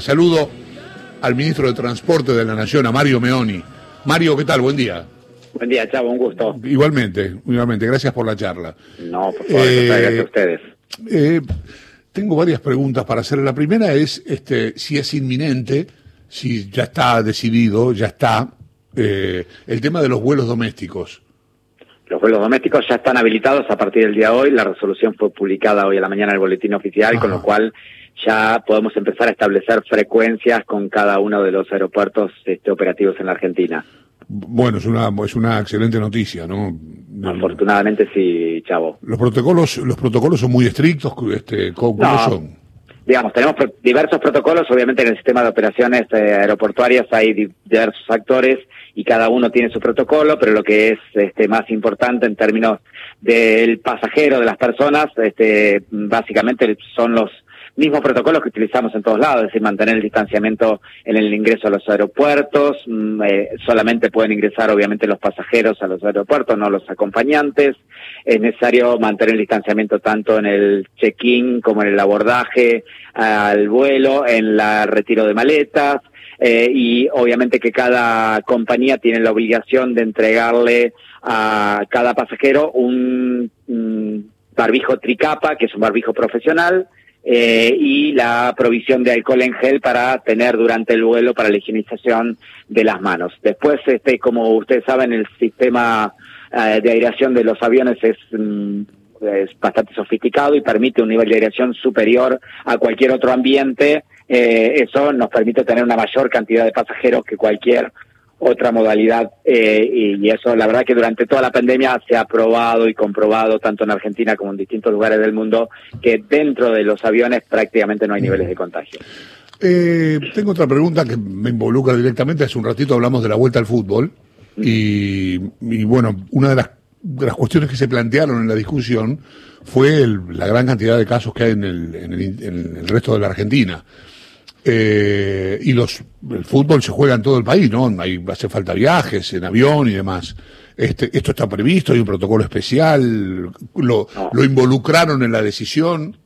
Saludo al ministro de Transporte de la Nación, a Mario Meoni. Mario, ¿qué tal? Buen día. Buen día, Chavo, un gusto. Igualmente, igualmente. Gracias por la charla. No, por favor, eh, gracias a ustedes. Eh, tengo varias preguntas para hacer. La primera es este, si es inminente, si ya está decidido, ya está, eh, el tema de los vuelos domésticos. Los vuelos domésticos ya están habilitados a partir del día de hoy. La resolución fue publicada hoy a la mañana en el boletín oficial, con lo cual ya podemos empezar a establecer frecuencias con cada uno de los aeropuertos este, operativos en la Argentina. Bueno, es una, es una excelente noticia, ¿no? Afortunadamente sí, Chavo. Los protocolos, los protocolos son muy estrictos, este, ¿cómo, son? Digamos, tenemos diversos protocolos, obviamente en el sistema de operaciones eh, aeroportuarias hay diversos actores y cada uno tiene su protocolo, pero lo que es este, más importante en términos del pasajero, de las personas, este, básicamente son los mismos protocolos que utilizamos en todos lados, es decir, mantener el distanciamiento en el ingreso a los aeropuertos, mm, eh, solamente pueden ingresar obviamente los pasajeros a los aeropuertos, no los acompañantes, es necesario mantener el distanciamiento tanto en el check-in como en el abordaje al vuelo, en el retiro de maletas, eh, y obviamente que cada compañía tiene la obligación de entregarle a cada pasajero un barbijo tricapa, que es un barbijo profesional, eh, y la provisión de alcohol en gel para tener durante el vuelo para la higienización de las manos. Después, este, como ustedes saben, el sistema eh, de aireación de los aviones es, mm, es bastante sofisticado y permite un nivel de aireación superior a cualquier otro ambiente. Eh, eso nos permite tener una mayor cantidad de pasajeros que cualquier otra modalidad eh, y, eso la verdad que durante toda la pandemia se ha probado y comprobado tanto en Argentina como en distintos lugares del mundo que dentro de los aviones prácticamente no hay niveles de contagio. Eh, tengo otra pregunta que me involucra directamente. Hace un ratito hablamos de la vuelta al fútbol y, bueno, una de las, cuestiones que se plantearon en la discusión fue la gran cantidad de casos que hay en el, en el resto de la Argentina. Eh, y los, el fútbol se juega en todo el país, ¿no? Hay, hace falta viajes en avión y demás. Este, esto está previsto, hay un protocolo especial, lo, lo involucraron en la decisión.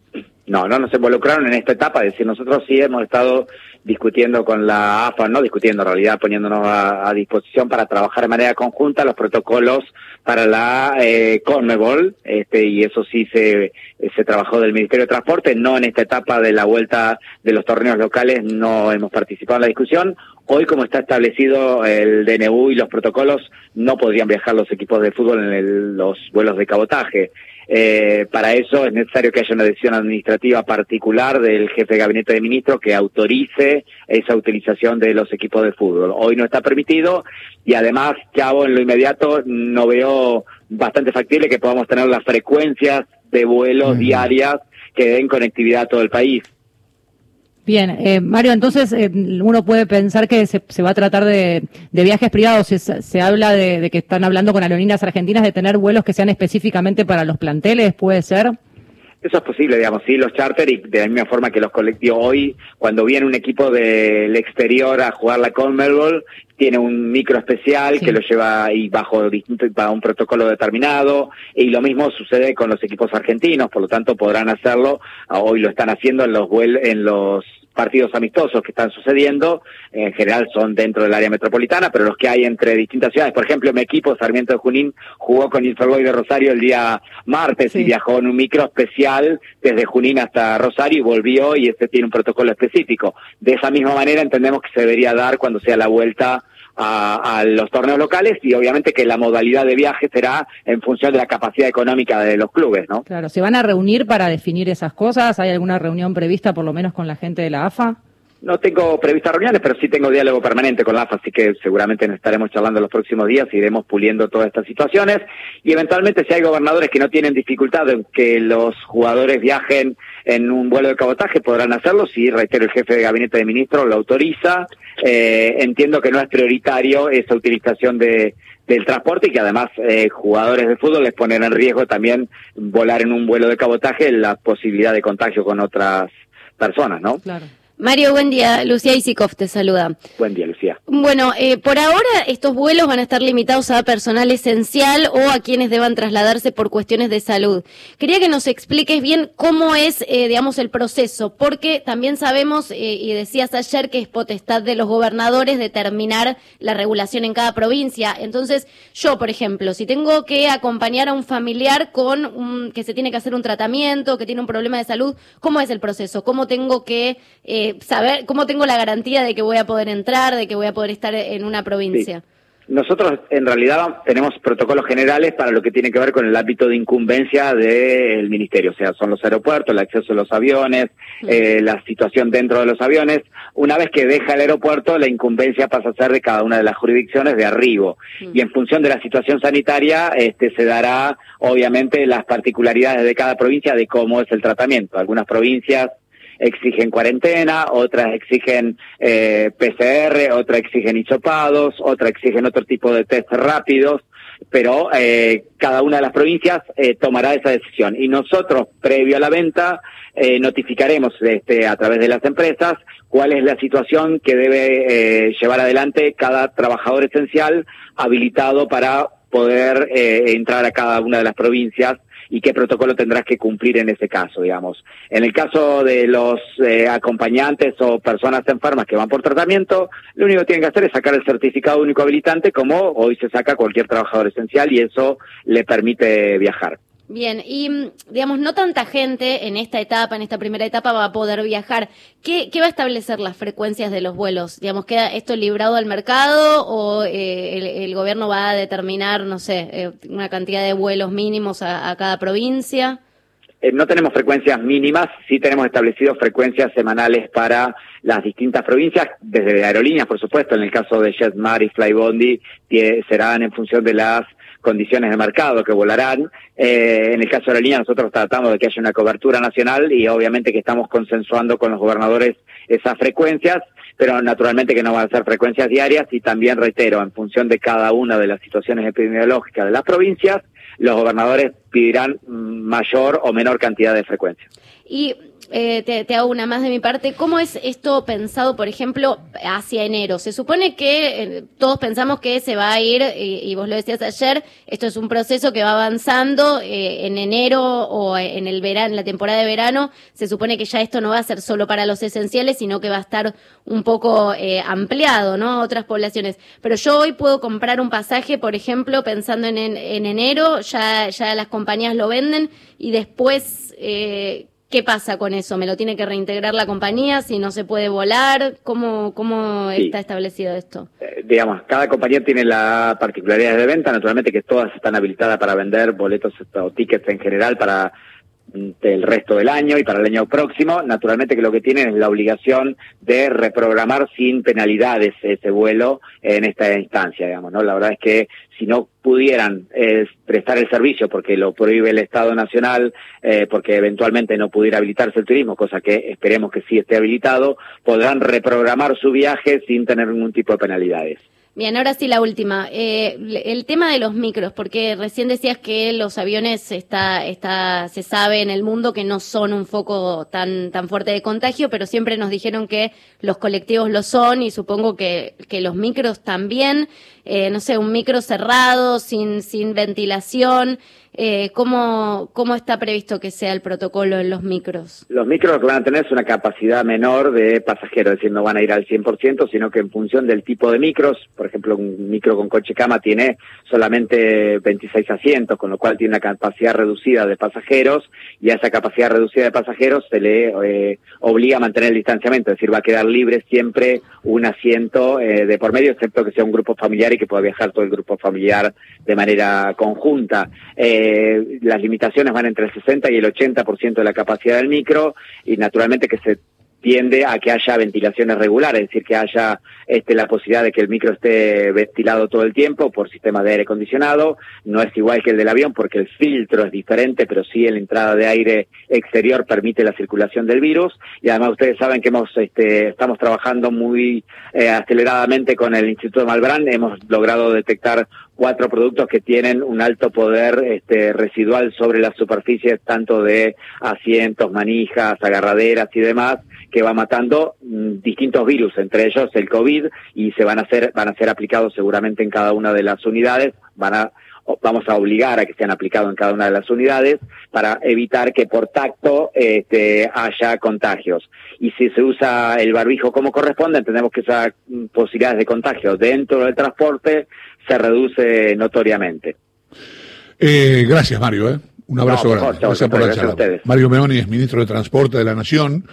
No, no nos involucraron en esta etapa, es decir, nosotros sí hemos estado discutiendo con la AFA, no discutiendo en realidad, poniéndonos a, disposición para trabajar de manera conjunta los protocolos para la eh, Conmebol, este, y eso sí se, se trabajó del Ministerio de Transporte, no en esta etapa de la vuelta de los torneos locales, no hemos participado en la discusión. Hoy, como está establecido el DNU y los protocolos, no podrían viajar los equipos de fútbol en los vuelos de cabotaje. Eh, para eso es necesario que haya una decisión administrativa particular del jefe de gabinete de ministros que autorice esa utilización de los equipos de fútbol. Hoy no está permitido y además, Chavo, en lo inmediato no veo bastante factible que podamos tener las frecuencias de vuelos diarias que den conectividad a todo el país. Bien, eh, Mario, entonces eh, uno puede pensar que se, va a tratar de, viajes privados. Se, se habla de, que están hablando con aerolíneas argentinas de tener vuelos que sean específicamente para los planteles, ¿puede ser? Eso es posible, digamos, sí, los charter y de la misma forma que los colectivos hoy, cuando viene un equipo del exterior a jugar la Conmebol, tiene un micro especial que lo lleva ahí bajo distinto, para un protocolo determinado, y lo mismo sucede con los equipos argentinos, por lo tanto podrán hacerlo, hoy lo están haciendo en los en los partidos amistosos que están sucediendo, en general son dentro del área metropolitana, pero los que hay entre distintas ciudades, por ejemplo, mi equipo, Sarmiento de Junín, jugó con Inferboy de Rosario el día martes y viajó en un micro especial desde Junín hasta Rosario y volvió y este tiene un protocolo específico. De esa misma manera entendemos que se debería dar cuando sea la vuelta a, los torneos locales y obviamente que la modalidad de viaje será en función de la capacidad económica de los clubes, ¿no? Claro, ¿se van a reunir para definir esas cosas? ¿Hay alguna reunión prevista por lo menos con la gente de la AFA? No tengo previstas reuniones, pero sí tengo diálogo permanente con la AFA, así que seguramente estaremos charlando los próximos días, iremos puliendo todas estas situaciones y eventualmente si hay gobernadores que no tienen dificultad en que los jugadores viajen en un vuelo de cabotaje, podrán hacerlo si, reitero, el jefe de gabinete de ministros lo autoriza. Eh, entiendo que no es prioritario esa utilización de, del transporte y que además eh, jugadores de fútbol les ponen en riesgo también volar en un vuelo de cabotaje la posibilidad de contagio con otras personas, ¿no? Claro. Mario, buen día. Lucía Isikov te saluda. Buen día, Lucía. Bueno, eh, por ahora estos vuelos van a estar limitados a personal esencial o a quienes deban trasladarse por cuestiones de salud. Quería que nos expliques bien cómo es, eh, digamos, el proceso, porque también sabemos, eh, y decías ayer, que es potestad de los gobernadores determinar la regulación en cada provincia. Entonces, yo, por ejemplo, si tengo que acompañar a un familiar con un, que se tiene que hacer un tratamiento, que tiene un problema de salud, ¿cómo es el proceso? ¿Cómo tengo que saber cómo tengo la garantía de que voy a poder entrar, de que voy a poder estar en una provincia. Nosotros en realidad tenemos protocolos generales para lo que tiene que ver con el ámbito de incumbencia del ministerio, o sea, son los aeropuertos, el acceso a los aviones, eh, la situación dentro de los aviones. Una vez que deja el aeropuerto, la incumbencia pasa a ser de cada una de las jurisdicciones de arribo. Y en función de la situación sanitaria, este, se dará obviamente las particularidades de cada provincia de cómo es el tratamiento. Algunas provincias exigen cuarentena, otras exigen eh, PCR, otras exigen hisopados, otras exigen otro tipo de test rápidos, pero eh, cada una de las provincias eh, tomará esa decisión. Y nosotros, previo a la venta, eh, notificaremos este, a través de las empresas cuál es la situación que debe eh, llevar adelante cada trabajador esencial habilitado para poder eh, entrar a cada una de las provincias y qué protocolo tendrás que cumplir en ese caso, digamos. En el caso de los eh, acompañantes o personas enfermas que van por tratamiento, lo único que tienen que hacer es sacar el certificado único habilitante como hoy se saca cualquier trabajador esencial y eso le permite viajar. Bien, y mm, digamos, no tanta gente en esta etapa, en esta primera etapa, va a poder viajar. ¿Qué, qué va a establecer las frecuencias de los vuelos? Digamos, ¿queda esto librado al mercado o eh, el, gobierno va a determinar, no sé, eh, una cantidad de vuelos mínimos a, cada provincia? Eh, no tenemos frecuencias mínimas, sí tenemos establecido frecuencias semanales para las distintas provincias, desde aerolíneas, por supuesto, en el caso de JetMar y Flybondi, serán en función de las condiciones de mercado que volarán. Eh, en el caso de la línea nosotros tratamos de que haya una cobertura nacional y obviamente que estamos consensuando con los gobernadores esas frecuencias, pero naturalmente que no van a ser frecuencias diarias y también reitero, en función de cada una de las situaciones epidemiológicas de las provincias, los gobernadores pedirán mayor o menor cantidad de frecuencias. Eh, te, hago una más de mi parte. ¿Cómo es esto pensado, por ejemplo, hacia enero? Se supone que eh, todos pensamos que se va a ir, y, vos lo decías ayer, esto es un proceso que va avanzando eh, en enero o en el verano, en la temporada de verano. Se supone que ya esto no va a ser solo para los esenciales, sino que va a estar un poco ampliado, ¿no? A otras poblaciones. Pero yo hoy puedo comprar un pasaje, por ejemplo, pensando en, en, enero, ya, ya las compañías lo venden y después, eh, ¿Qué pasa con eso? ¿Me lo tiene que reintegrar la compañía si no se puede volar? ¿Cómo, cómo está establecido esto? Eh, digamos, cada compañía tiene la particularidad de venta, naturalmente que todas están habilitadas para vender boletos o tickets en general para del resto del año y para el año próximo, naturalmente que lo que tienen es la obligación de reprogramar sin penalidades ese vuelo en esta instancia, digamos, ¿no? La verdad es que si no pudieran eh, prestar el servicio porque lo prohíbe el Estado Nacional, eh, porque eventualmente no pudiera habilitarse el turismo, cosa que esperemos que sí esté habilitado, podrán reprogramar su viaje sin tener ningún tipo de penalidades. Bien, ahora sí la última. Eh, el tema de los micros, porque recién decías que los aviones está, está, se sabe en el mundo que no son un foco tan, tan fuerte de contagio, pero siempre nos dijeron que los colectivos lo son y supongo que, que los micros también. Eh, no sé, un micro cerrado, sin, sin ventilación. Eh, ¿cómo, ¿Cómo está previsto que sea el protocolo en los micros? Los micros van a tener una capacidad menor de pasajeros, es decir, no van a ir al 100%, sino que en función del tipo de micros, por ejemplo, un micro con coche cama tiene solamente 26 asientos, con lo cual tiene una capacidad reducida de pasajeros, y a esa capacidad reducida de pasajeros se le eh, obliga a mantener el distanciamiento, es decir, va a quedar libre siempre un asiento eh, de por medio, excepto que sea un grupo familiar y que pueda viajar todo el grupo familiar de manera conjunta. Eh, eh, las limitaciones van entre el 60 y el 80% de la capacidad del micro y naturalmente que se tiende a que haya ventilaciones regulares, es decir, que haya este, la posibilidad de que el micro esté ventilado todo el tiempo por sistema de aire acondicionado. No es igual que el del avión porque el filtro es diferente, pero sí la entrada de aire exterior permite la circulación del virus. Y además ustedes saben que hemos, este, estamos trabajando muy eh, aceleradamente con el Instituto de Malbrán. Hemos logrado detectar cuatro productos que tienen un alto poder este, residual sobre las superficies, tanto de asientos, manijas, agarraderas y demás, que va matando mm, distintos virus, entre ellos el COVID, y se van a hacer, van a ser aplicados seguramente en cada una de las unidades, van a vamos a obligar a que sean aplicados en cada una de las unidades para evitar que por tacto este, haya contagios. Y si se usa el barbijo como corresponde, entendemos que esas posibilidades de contagio dentro del transporte se reduce notoriamente. Eh, gracias, Mario. ¿eh? Un abrazo grande. gracias por la charla. Mario Meoni es ministro de Transporte de la Nación.